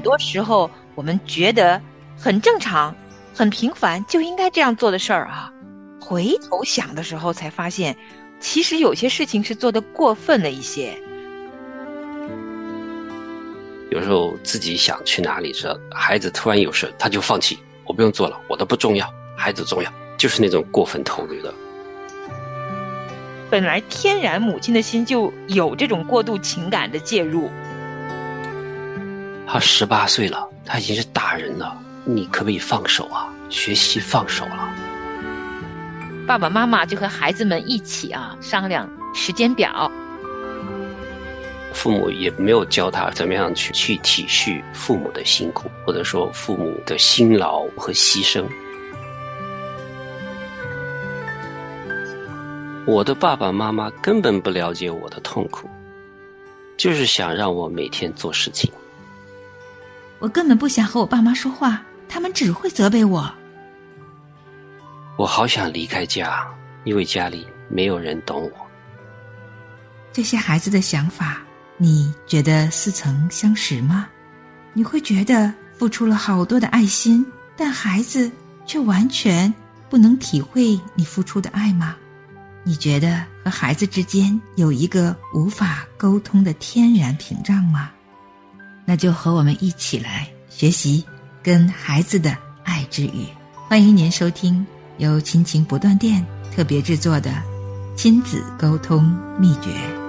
很多时候我们觉得很正常、很平凡，就应该这样做的事儿啊，回头想的时候才发现，其实有些事情是做的过分了一些。有时候自己想去哪里，时，孩子突然有事，他就放弃，我不用做了，我的不重要，孩子重要，就是那种过分投入的。本来天然母亲的心就有这种过度情感的介入。他十八岁了，他已经是大人了，你可不可以放手啊？学习放手了。爸爸妈妈就和孩子们一起啊商量时间表。父母也没有教他怎么样去去体恤父母的辛苦，或者说父母的辛劳和牺牲。我的爸爸妈妈根本不了解我的痛苦，就是想让我每天做事情。我根本不想和我爸妈说话，他们只会责备我。我好想离开家，因为家里没有人懂我。这些孩子的想法，你觉得似曾相识吗？你会觉得付出了好多的爱心，但孩子却完全不能体会你付出的爱吗？你觉得和孩子之间有一个无法沟通的天然屏障吗？那就和我们一起来学习跟孩子的爱之语。欢迎您收听由亲情不断电特别制作的亲子沟通秘诀。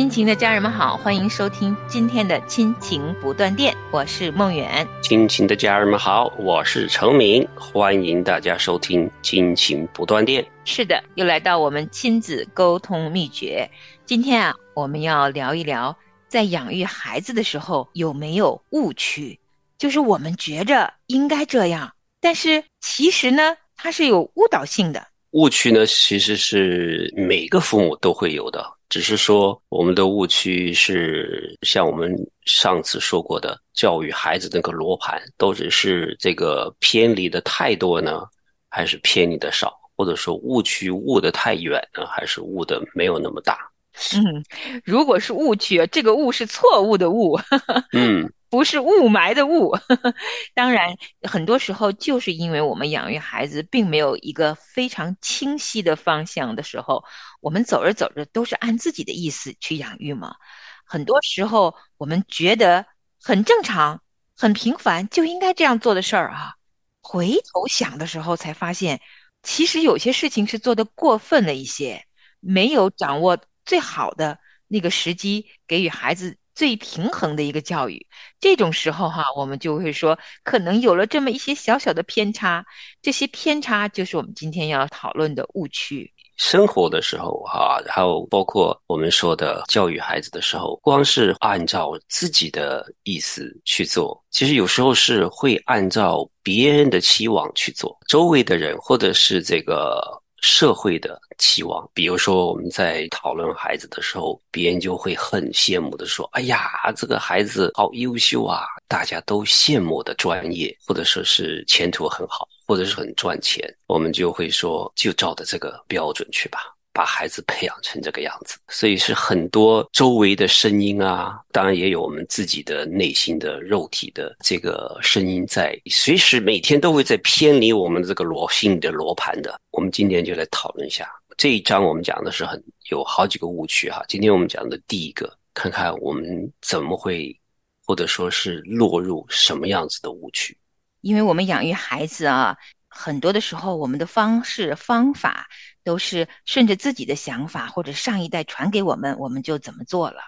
亲情的家人们好，欢迎收听今天的亲情不断电，我是梦远。亲情的家人们好，我是程明，欢迎大家收听亲情不断电。是的，又来到我们亲子沟通秘诀。今天啊，我们要聊一聊，在养育孩子的时候有没有误区？就是我们觉着应该这样，但是其实呢，它是有误导性的。误区呢，其实是每个父母都会有的。只是说，我们的误区是像我们上次说过的，教育孩子那个罗盘，都只是这个偏离的太多呢，还是偏离的少，或者说误区误的太远呢，还是误的没有那么大？嗯，如果是误区，这个误是错误的误。嗯。不是雾霾的雾，当然，很多时候就是因为我们养育孩子并没有一个非常清晰的方向的时候，我们走着走着都是按自己的意思去养育嘛。很多时候我们觉得很正常、很平凡，就应该这样做的事儿啊，回头想的时候才发现，其实有些事情是做的过分了一些，没有掌握最好的那个时机给予孩子。最平衡的一个教育，这种时候哈，我们就会说，可能有了这么一些小小的偏差，这些偏差就是我们今天要讨论的误区。生活的时候哈，还有包括我们说的教育孩子的时候，光是按照自己的意思去做，其实有时候是会按照别人的期望去做，周围的人或者是这个。社会的期望，比如说我们在讨论孩子的时候，别人就会很羡慕的说：“哎呀，这个孩子好优秀啊！”大家都羡慕的专业，或者说是前途很好，或者是很赚钱，我们就会说，就照着这个标准去吧。把孩子培养成这个样子，所以是很多周围的声音啊，当然也有我们自己的内心的肉体的这个声音在，随时每天都会在偏离我们这个罗性的罗盘的。我们今天就来讨论一下这一章，我们讲的是很有好几个误区哈。今天我们讲的第一个，看看我们怎么会，或者说是落入什么样子的误区？因为我们养育孩子啊，很多的时候我们的方式方法。都是顺着自己的想法，或者上一代传给我们，我们就怎么做了。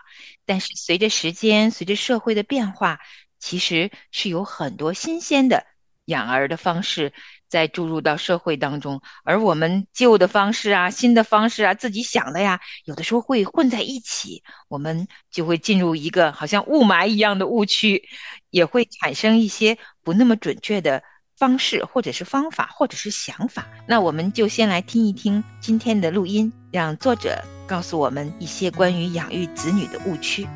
但是随着时间，随着社会的变化，其实是有很多新鲜的养儿的方式在注入到社会当中，而我们旧的方式啊、新的方式啊、自己想的呀，有的时候会混在一起，我们就会进入一个好像雾霾一样的误区，也会产生一些不那么准确的。方式，或者是方法，或者是想法，那我们就先来听一听今天的录音，让作者告诉我们一些关于养育子女的误区。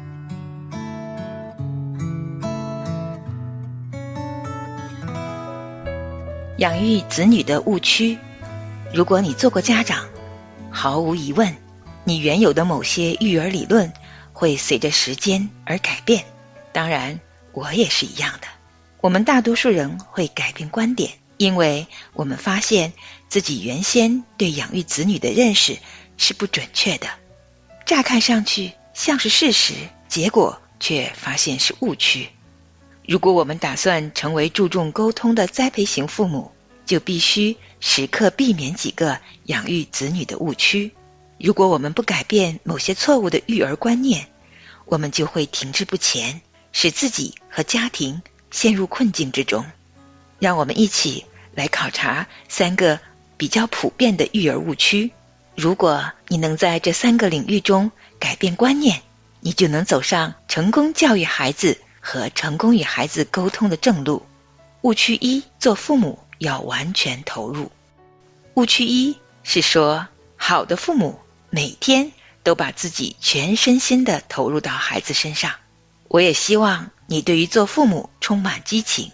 养育子女的误区。如果你做过家长，毫无疑问，你原有的某些育儿理论会随着时间而改变。当然，我也是一样的。我们大多数人会改变观点，因为我们发现自己原先对养育子女的认识是不准确的。乍看上去像是事实，结果却发现是误区。如果我们打算成为注重沟通的栽培型父母，就必须时刻避免几个养育子女的误区。如果我们不改变某些错误的育儿观念，我们就会停滞不前，使自己和家庭陷入困境之中。让我们一起来考察三个比较普遍的育儿误区。如果你能在这三个领域中改变观念，你就能走上成功教育孩子和成功与孩子沟通的正路。误区一：做父母要完全投入。误区一是说，好的父母每天都把自己全身心的投入到孩子身上。我也希望你对于做父母充满激情。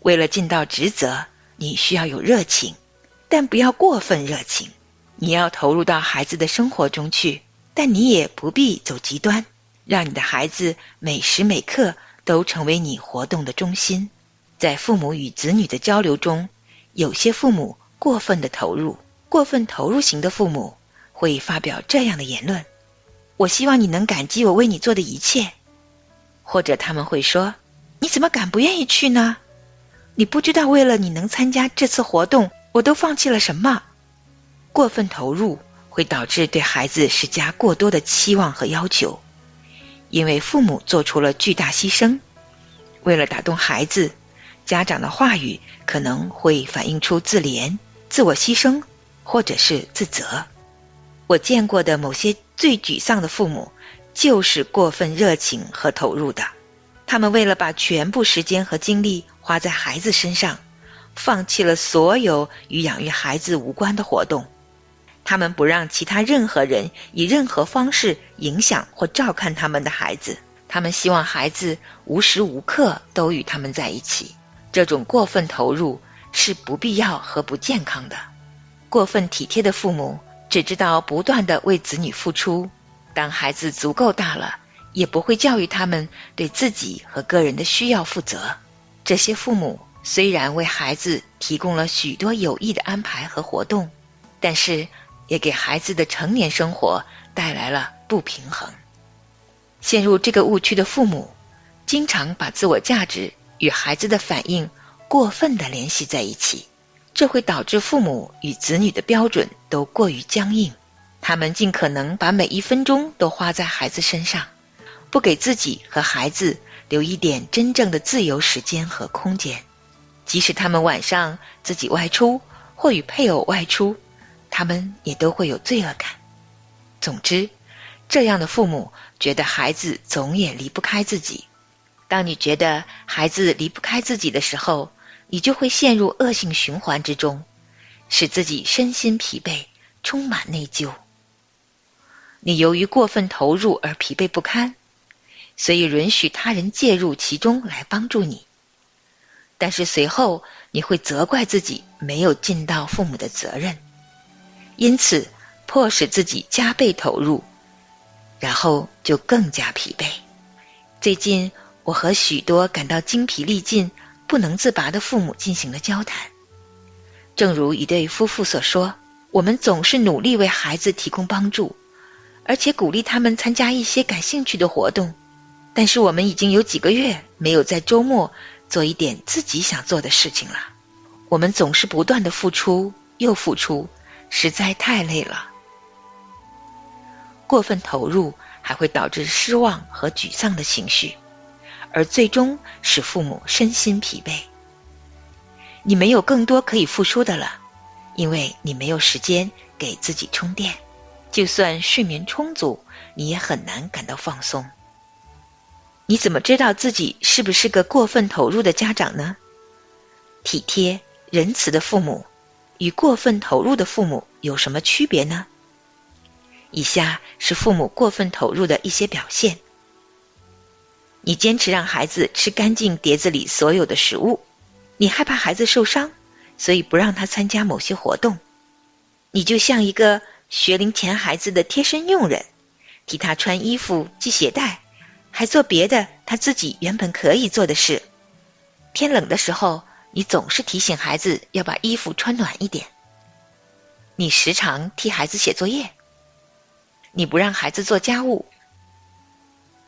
为了尽到职责，你需要有热情，但不要过分热情。你要投入到孩子的生活中去，但你也不必走极端，让你的孩子每时每刻都成为你活动的中心。在父母与子女的交流中，有些父母过分的投入，过分投入型的父母会发表这样的言论：“我希望你能感激我为你做的一切。”或者他们会说：“你怎么敢不愿意去呢？你不知道为了你能参加这次活动，我都放弃了什么。”过分投入会导致对孩子施加过多的期望和要求，因为父母做出了巨大牺牲，为了打动孩子。家长的话语可能会反映出自怜、自我牺牲，或者是自责。我见过的某些最沮丧的父母，就是过分热情和投入的。他们为了把全部时间和精力花在孩子身上，放弃了所有与养育孩子无关的活动。他们不让其他任何人以任何方式影响或照看他们的孩子。他们希望孩子无时无刻都与他们在一起。这种过分投入是不必要和不健康的。过分体贴的父母只知道不断的为子女付出，当孩子足够大了，也不会教育他们对自己和个人的需要负责。这些父母虽然为孩子提供了许多有益的安排和活动，但是也给孩子的成年生活带来了不平衡。陷入这个误区的父母，经常把自我价值。与孩子的反应过分的联系在一起，这会导致父母与子女的标准都过于僵硬。他们尽可能把每一分钟都花在孩子身上，不给自己和孩子留一点真正的自由时间和空间。即使他们晚上自己外出或与配偶外出，他们也都会有罪恶感。总之，这样的父母觉得孩子总也离不开自己。当你觉得孩子离不开自己的时候，你就会陷入恶性循环之中，使自己身心疲惫，充满内疚。你由于过分投入而疲惫不堪，所以允许他人介入其中来帮助你。但是随后你会责怪自己没有尽到父母的责任，因此迫使自己加倍投入，然后就更加疲惫。最近。我和许多感到精疲力尽、不能自拔的父母进行了交谈。正如一对夫妇所说：“我们总是努力为孩子提供帮助，而且鼓励他们参加一些感兴趣的活动。但是我们已经有几个月没有在周末做一点自己想做的事情了。我们总是不断的付出又付出，实在太累了。过分投入还会导致失望和沮丧的情绪。”而最终使父母身心疲惫。你没有更多可以付出的了，因为你没有时间给自己充电。就算睡眠充足，你也很难感到放松。你怎么知道自己是不是个过分投入的家长呢？体贴仁慈的父母与过分投入的父母有什么区别呢？以下是父母过分投入的一些表现。你坚持让孩子吃干净碟子里所有的食物，你害怕孩子受伤，所以不让他参加某些活动。你就像一个学龄前孩子的贴身佣人，替他穿衣服、系鞋带，还做别的他自己原本可以做的事。天冷的时候，你总是提醒孩子要把衣服穿暖一点。你时常替孩子写作业，你不让孩子做家务。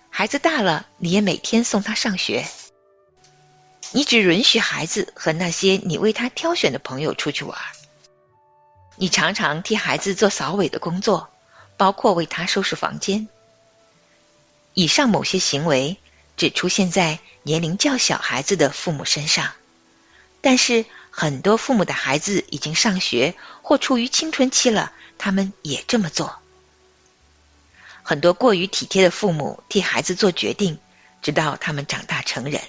孩子大了，你也每天送他上学。你只允许孩子和那些你为他挑选的朋友出去玩。你常常替孩子做扫尾的工作，包括为他收拾房间。以上某些行为只出现在年龄较小孩子的父母身上，但是很多父母的孩子已经上学或处于青春期了，他们也这么做。很多过于体贴的父母替孩子做决定，直到他们长大成人。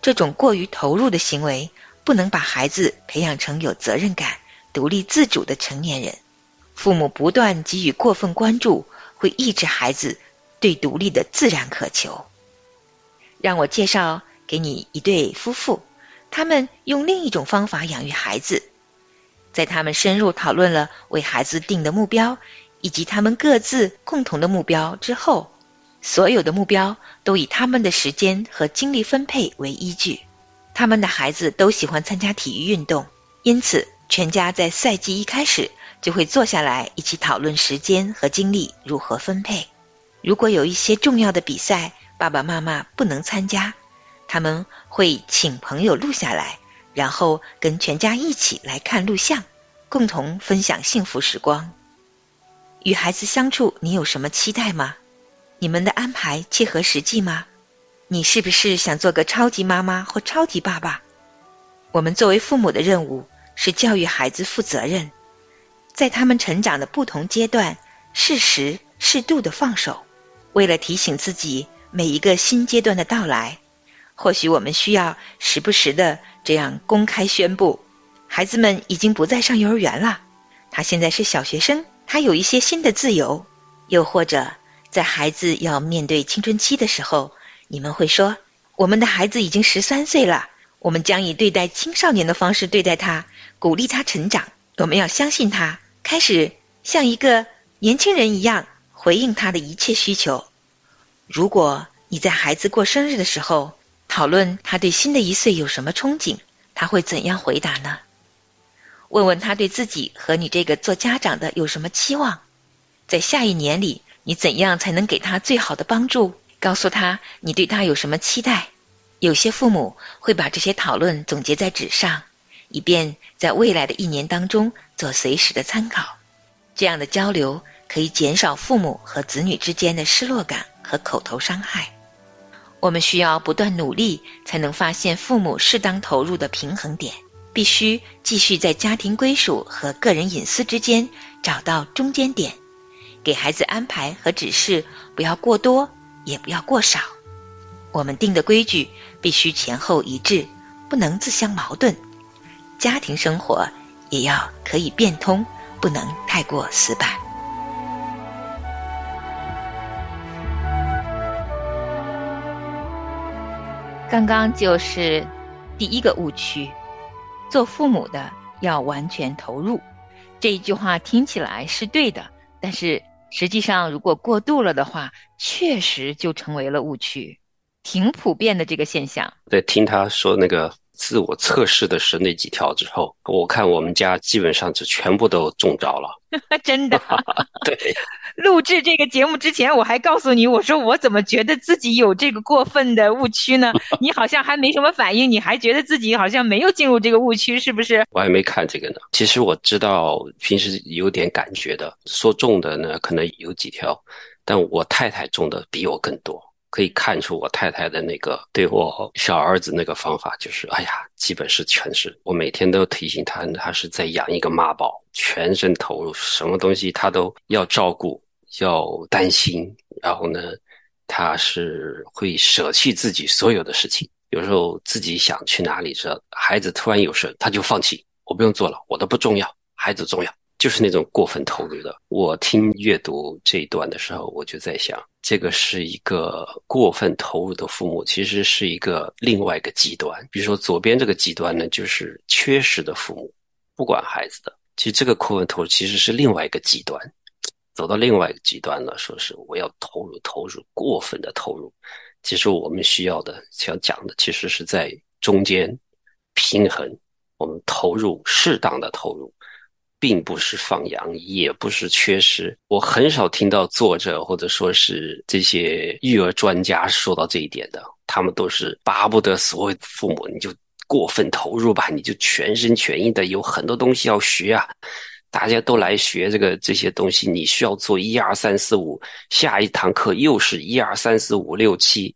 这种过于投入的行为，不能把孩子培养成有责任感、独立自主的成年人。父母不断给予过分关注，会抑制孩子对独立的自然渴求。让我介绍给你一对夫妇，他们用另一种方法养育孩子。在他们深入讨论了为孩子定的目标以及他们各自共同的目标之后。所有的目标都以他们的时间和精力分配为依据。他们的孩子都喜欢参加体育运动，因此全家在赛季一开始就会坐下来一起讨论时间和精力如何分配。如果有一些重要的比赛，爸爸妈妈不能参加，他们会请朋友录下来，然后跟全家一起来看录像，共同分享幸福时光。与孩子相处，你有什么期待吗？你们的安排切合实际吗？你是不是想做个超级妈妈或超级爸爸？我们作为父母的任务是教育孩子负责任，在他们成长的不同阶段，适时适度的放手。为了提醒自己每一个新阶段的到来，或许我们需要时不时的这样公开宣布：孩子们已经不再上幼儿园了，他现在是小学生，他有一些新的自由。又或者。在孩子要面对青春期的时候，你们会说：“我们的孩子已经十三岁了，我们将以对待青少年的方式对待他，鼓励他成长。我们要相信他，开始像一个年轻人一样回应他的一切需求。”如果你在孩子过生日的时候讨论他对新的一岁有什么憧憬，他会怎样回答呢？问问他对自己和你这个做家长的有什么期望，在下一年里。你怎样才能给他最好的帮助？告诉他你对他有什么期待。有些父母会把这些讨论总结在纸上，以便在未来的一年当中做随时的参考。这样的交流可以减少父母和子女之间的失落感和口头伤害。我们需要不断努力，才能发现父母适当投入的平衡点。必须继续在家庭归属和个人隐私之间找到中间点。给孩子安排和指示不要过多，也不要过少。我们定的规矩必须前后一致，不能自相矛盾。家庭生活也要可以变通，不能太过死板。刚刚就是第一个误区：做父母的要完全投入。这一句话听起来是对的，但是。实际上，如果过度了的话，确实就成为了误区，挺普遍的这个现象。对，听他说那个自我测试的是那几条之后，我看我们家基本上就全部都中招了。真的？对。录制这个节目之前，我还告诉你，我说我怎么觉得自己有这个过分的误区呢？你好像还没什么反应，你还觉得自己好像没有进入这个误区，是不是？我还没看这个呢。其实我知道，平时有点感觉的，说中的呢可能有几条，但我太太中的比我更多。可以看出我太太的那个对我小儿子那个方法，就是哎呀，基本是全是。我每天都提醒他，他是在养一个妈宝，全身投入，什么东西他都要照顾。要担心，然后呢，他是会舍弃自己所有的事情。有时候自己想去哪里，这孩子突然有事，他就放弃，我不用做了，我的不重要，孩子重要。就是那种过分投入的。我听阅读这一段的时候，我就在想，这个是一个过分投入的父母，其实是一个另外一个极端。比如说左边这个极端呢，就是缺失的父母，不管孩子的。其实这个过分投入其实是另外一个极端，走到另外一个极端了，说是我要投入投入过分的投入。其实我们需要的想讲的，其实是在中间平衡，我们投入适当的投入。并不是放羊，也不是缺失。我很少听到作者或者说是这些育儿专家说到这一点的。他们都是巴不得所有父母你就过分投入吧，你就全心全意的，有很多东西要学啊。大家都来学这个这些东西，你需要做一二三四五，下一堂课又是一二三四五六七。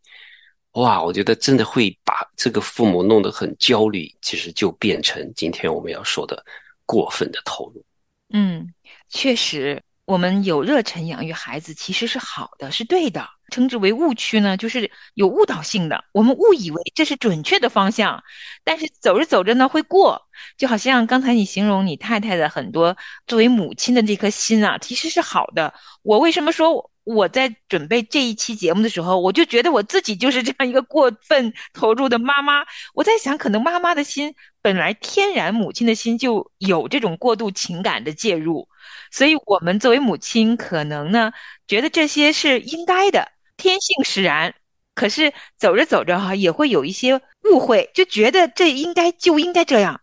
哇，我觉得真的会把这个父母弄得很焦虑。其实就变成今天我们要说的。过分的投入，嗯，确实，我们有热忱养育孩子其实是好的，是对的。称之为误区呢，就是有误导性的，我们误以为这是准确的方向，但是走着走着呢会过。就好像刚才你形容你太太的很多作为母亲的这颗心啊，其实是好的。我为什么说？我在准备这一期节目的时候，我就觉得我自己就是这样一个过分投入的妈妈。我在想，可能妈妈的心本来天然，母亲的心就有这种过度情感的介入，所以我们作为母亲，可能呢觉得这些是应该的，天性使然。可是走着走着哈，也会有一些误会，就觉得这应该就应该这样。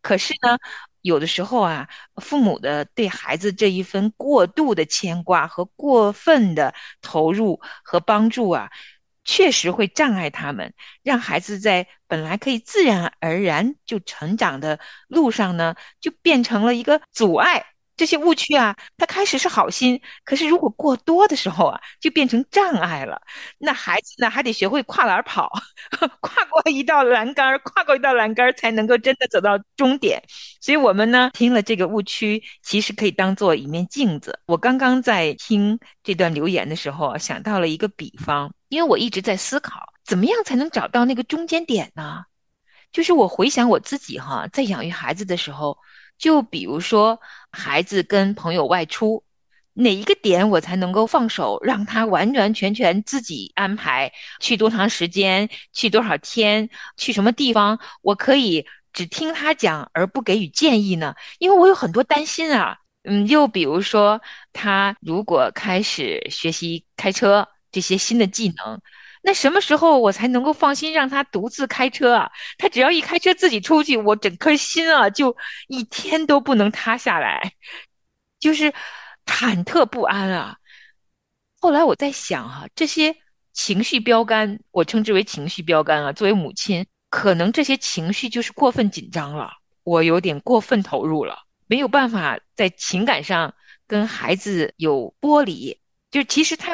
可是呢？有的时候啊，父母的对孩子这一份过度的牵挂和过分的投入和帮助啊，确实会障碍他们，让孩子在本来可以自然而然就成长的路上呢，就变成了一个阻碍。这些误区啊，他开始是好心，可是如果过多的时候啊，就变成障碍了。那孩子呢，还得学会跨栏跑，跨过一道栏杆，跨过一道栏杆，才能够真的走到终点。所以，我们呢，听了这个误区，其实可以当做一面镜子。我刚刚在听这段留言的时候，想到了一个比方，因为我一直在思考，怎么样才能找到那个中间点呢？就是我回想我自己哈，在养育孩子的时候。就比如说，孩子跟朋友外出，哪一个点我才能够放手，让他完完全全自己安排去多长时间，去多少天，去什么地方，我可以只听他讲而不给予建议呢？因为我有很多担心啊。嗯，又比如说，他如果开始学习开车这些新的技能。那什么时候我才能够放心让他独自开车啊？他只要一开车自己出去，我整颗心啊就一天都不能塌下来，就是忐忑不安啊。后来我在想哈，这些情绪标杆，我称之为情绪标杆啊。作为母亲，可能这些情绪就是过分紧张了，我有点过分投入了，没有办法在情感上跟孩子有剥离。就其实他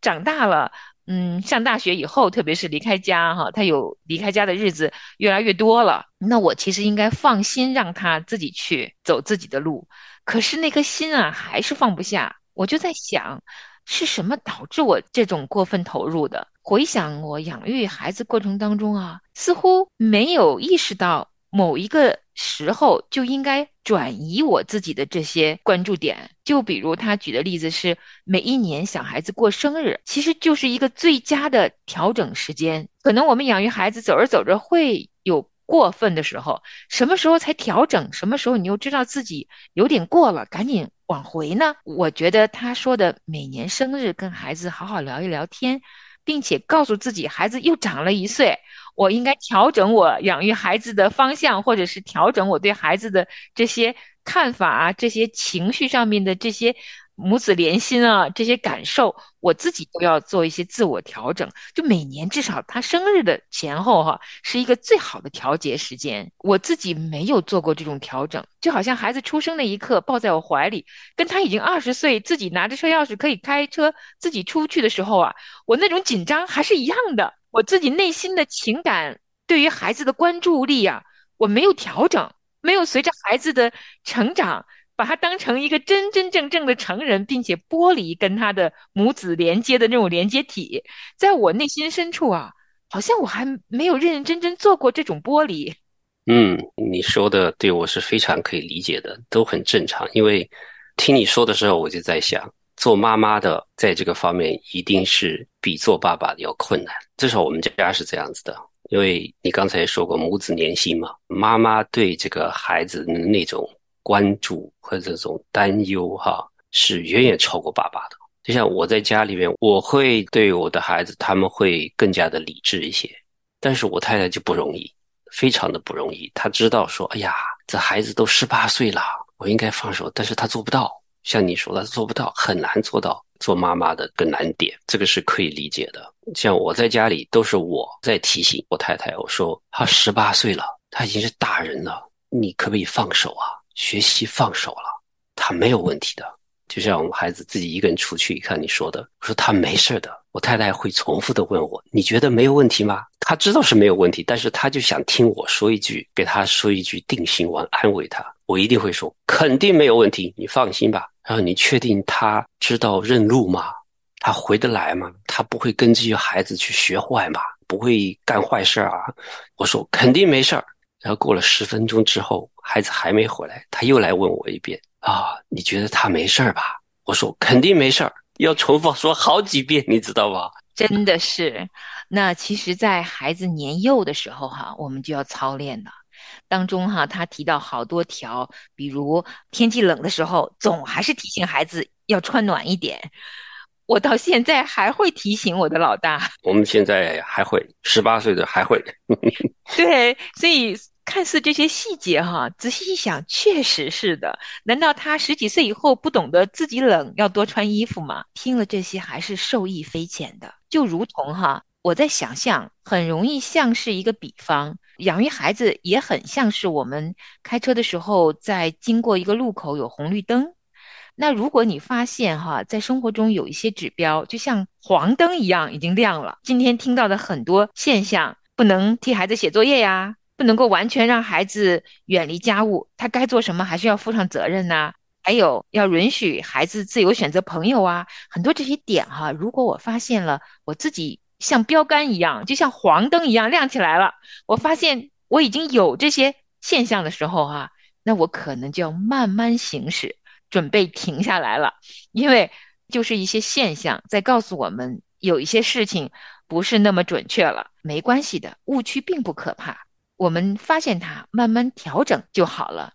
长大了。嗯，上大学以后，特别是离开家哈，他有离开家的日子越来越多了。那我其实应该放心让他自己去走自己的路，可是那颗心啊还是放不下。我就在想，是什么导致我这种过分投入的？回想我养育孩子过程当中啊，似乎没有意识到某一个。时候就应该转移我自己的这些关注点，就比如他举的例子是，每一年小孩子过生日，其实就是一个最佳的调整时间。可能我们养育孩子走着走着会有过分的时候，什么时候才调整？什么时候你又知道自己有点过了，赶紧往回呢？我觉得他说的每年生日跟孩子好好聊一聊天，并且告诉自己孩子又长了一岁。我应该调整我养育孩子的方向，或者是调整我对孩子的这些看法啊，这些情绪上面的这些母子连心啊，这些感受，我自己都要做一些自我调整。就每年至少他生日的前后哈，是一个最好的调节时间。我自己没有做过这种调整，就好像孩子出生那一刻抱在我怀里，跟他已经二十岁自己拿着车钥匙可以开车自己出去的时候啊，我那种紧张还是一样的。我自己内心的情感对于孩子的关注力啊，我没有调整，没有随着孩子的成长，把他当成一个真真正正的成人，并且剥离跟他的母子连接的那种连接体，在我内心深处啊，好像我还没有认认真真做过这种剥离。嗯，你说的对我是非常可以理解的，都很正常。因为听你说的时候，我就在想，做妈妈的在这个方面一定是比做爸爸的要困难，至少我们家是这样子的。因为你刚才说过母子连心嘛，妈妈对这个孩子的那种关注和这种担忧，哈，是远远超过爸爸的。就像我在家里面，我会对我的孩子，他们会更加的理智一些，但是我太太就不容易。非常的不容易，他知道说，哎呀，这孩子都十八岁了，我应该放手，但是他做不到。像你说的，做不到，很难做到。做妈妈的个难点，这个是可以理解的。像我在家里，都是我在提醒我太太，我说他十八岁了，他已经是大人了，你可不可以放手啊？学习放手了，他没有问题的。就像我们孩子自己一个人出去，看你说的，我说他没事的。我太太会重复的问我：“你觉得没有问题吗？”他知道是没有问题，但是他就想听我说一句，给他说一句定心丸，安慰他。我一定会说：“肯定没有问题，你放心吧。”然后你确定他知道认路吗？他回得来吗？他不会跟这些孩子去学坏吗？不会干坏事啊？我说肯定没事儿。然后过了十分钟之后，孩子还没回来，他又来问我一遍：“啊，你觉得他没事儿吧？”我说肯定没事儿。要重复说好几遍，你知道吧？真的是。那其实，在孩子年幼的时候，哈，我们就要操练了。当中哈，他提到好多条，比如天气冷的时候，总还是提醒孩子要穿暖一点。我到现在还会提醒我的老大。我们现在还会，十八岁的还会。对，所以。看似这些细节哈，仔细一想，确实是的。难道他十几岁以后不懂得自己冷要多穿衣服吗？听了这些还是受益匪浅的。就如同哈，我在想象，很容易像是一个比方，养育孩子也很像是我们开车的时候，在经过一个路口有红绿灯。那如果你发现哈，在生活中有一些指标，就像黄灯一样已经亮了。今天听到的很多现象，不能替孩子写作业呀。不能够完全让孩子远离家务，他该做什么还是要负上责任呐。还有要允许孩子自由选择朋友啊，很多这些点哈。如果我发现了我自己像标杆一样，就像黄灯一样亮起来了，我发现我已经有这些现象的时候哈，那我可能就要慢慢行驶，准备停下来了，因为就是一些现象在告诉我们有一些事情不是那么准确了。没关系的，误区并不可怕。我们发现它，慢慢调整就好了。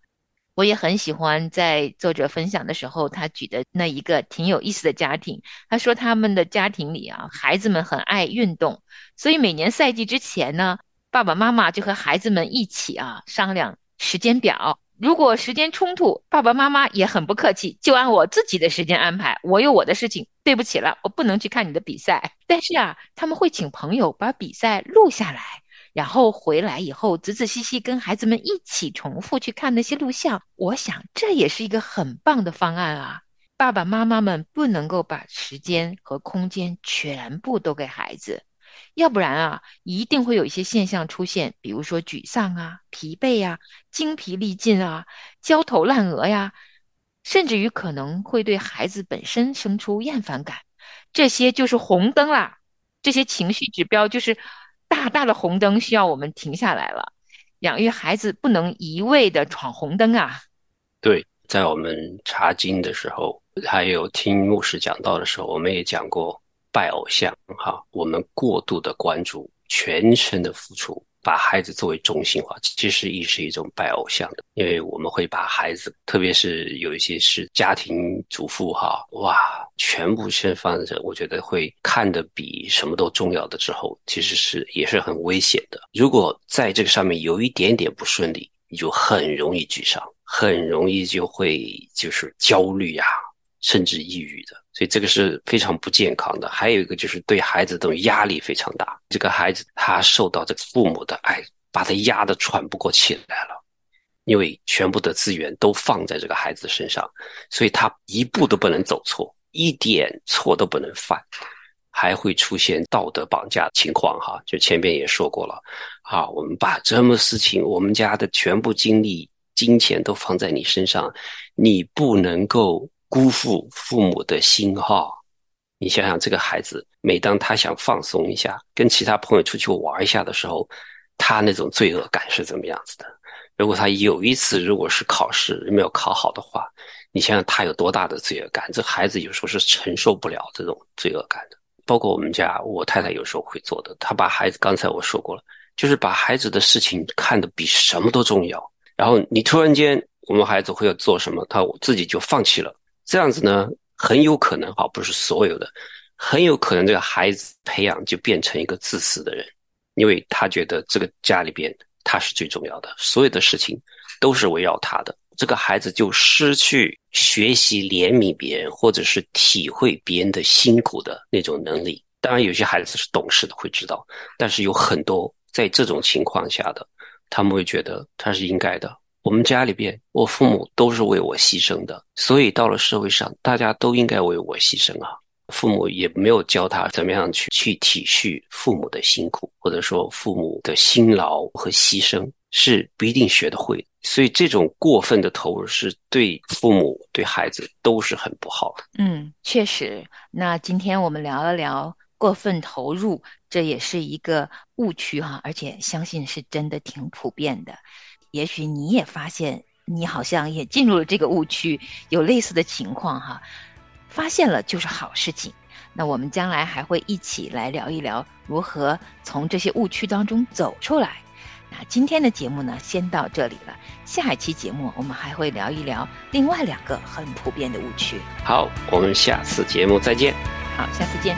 我也很喜欢在作者分享的时候，他举的那一个挺有意思的家庭。他说他们的家庭里啊，孩子们很爱运动，所以每年赛季之前呢，爸爸妈妈就和孩子们一起啊商量时间表。如果时间冲突，爸爸妈妈也很不客气，就按我自己的时间安排。我有我的事情，对不起了，我不能去看你的比赛。但是啊，他们会请朋友把比赛录下来。然后回来以后，仔仔细细跟孩子们一起重复去看那些录像，我想这也是一个很棒的方案啊！爸爸妈妈们不能够把时间和空间全部都给孩子，要不然啊，一定会有一些现象出现，比如说沮丧啊、疲惫呀、精疲力尽啊、焦头烂额呀，甚至于可能会对孩子本身生出厌烦感，这些就是红灯啦，这些情绪指标就是。大大的红灯需要我们停下来了，养育孩子不能一味的闯红灯啊。对，在我们查经的时候，还有听牧师讲道的时候，我们也讲过拜偶像哈，我们过度的关注，全身的付出。把孩子作为中心化，其实也是一种拜偶像的，因为我们会把孩子，特别是有一些是家庭主妇哈，哇，全部先放着，我觉得会看得比什么都重要的之后，其实是也是很危险的。如果在这个上面有一点点不顺利，你就很容易沮丧，很容易就会就是焦虑呀，甚至抑郁的。所以这个是非常不健康的。还有一个就是对孩子的压力非常大。这个孩子他受到这个父母的爱，把他压得喘不过气来了，因为全部的资源都放在这个孩子身上，所以他一步都不能走错，一点错都不能犯，还会出现道德绑架情况。哈，就前边也说过了，啊，我们把这么事情，我们家的全部精力、金钱都放在你身上，你不能够。辜负父母的心哈，你想想这个孩子，每当他想放松一下，跟其他朋友出去玩一下的时候，他那种罪恶感是怎么样子的？如果他有一次如果是考试没有考好的话，你想想他有多大的罪恶感？这孩子有时候是承受不了这种罪恶感的。包括我们家，我太太有时候会做的，她把孩子，刚才我说过了，就是把孩子的事情看得比什么都重要。然后你突然间，我们孩子会要做什么，他自己就放弃了。这样子呢，很有可能哈，不是所有的，很有可能这个孩子培养就变成一个自私的人，因为他觉得这个家里边他是最重要的，所有的事情都是围绕他的。这个孩子就失去学习怜悯别人，或者是体会别人的辛苦的那种能力。当然，有些孩子是懂事的，会知道。但是有很多在这种情况下的，他们会觉得他是应该的。我们家里边，我父母都是为我牺牲的，所以到了社会上，大家都应该为我牺牲啊。父母也没有教他怎么样去去体恤父母的辛苦，或者说父母的辛劳和牺牲是不一定学得会。所以这种过分的投入是对父母、对孩子都是很不好的。嗯，确实。那今天我们聊了聊过分投入，这也是一个误区哈，而且相信是真的挺普遍的。也许你也发现，你好像也进入了这个误区，有类似的情况哈。发现了就是好事情。那我们将来还会一起来聊一聊如何从这些误区当中走出来。那今天的节目呢，先到这里了。下一期节目我们还会聊一聊另外两个很普遍的误区。好，我们下次节目再见。好，下次见。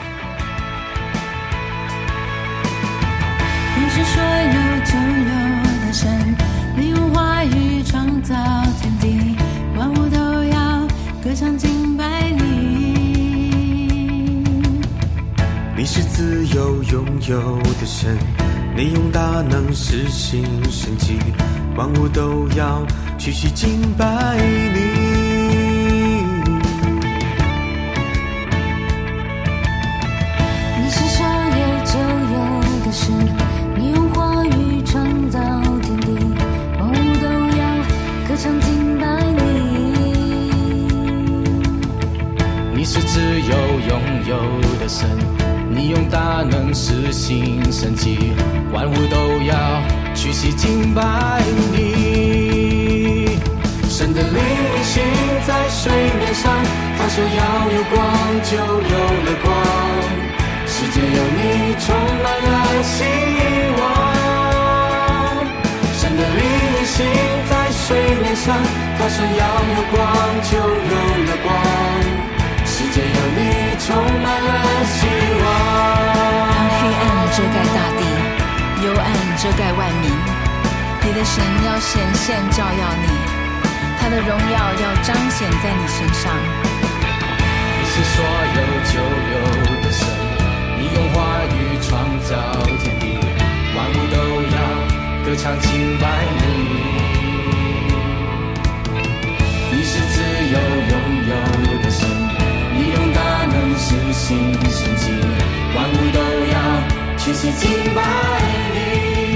你是说有就有有的神。你用大能施行神迹，万物都要屈膝敬拜。你能实行神迹，万物都要屈膝敬拜你。神的灵运行在水面上，他说要有光，就有了光。世界有你，充满了希望。神的灵运行在水面上，他说要有光，就有遮盖万民，你的神要显现照耀你，他的荣耀要彰显在你身上。你是所有就有的神，你用话语创造天地，万物都要歌唱敬拜你。你是自由拥有的神。你用大能实行神迹，万物都要屈膝敬拜你。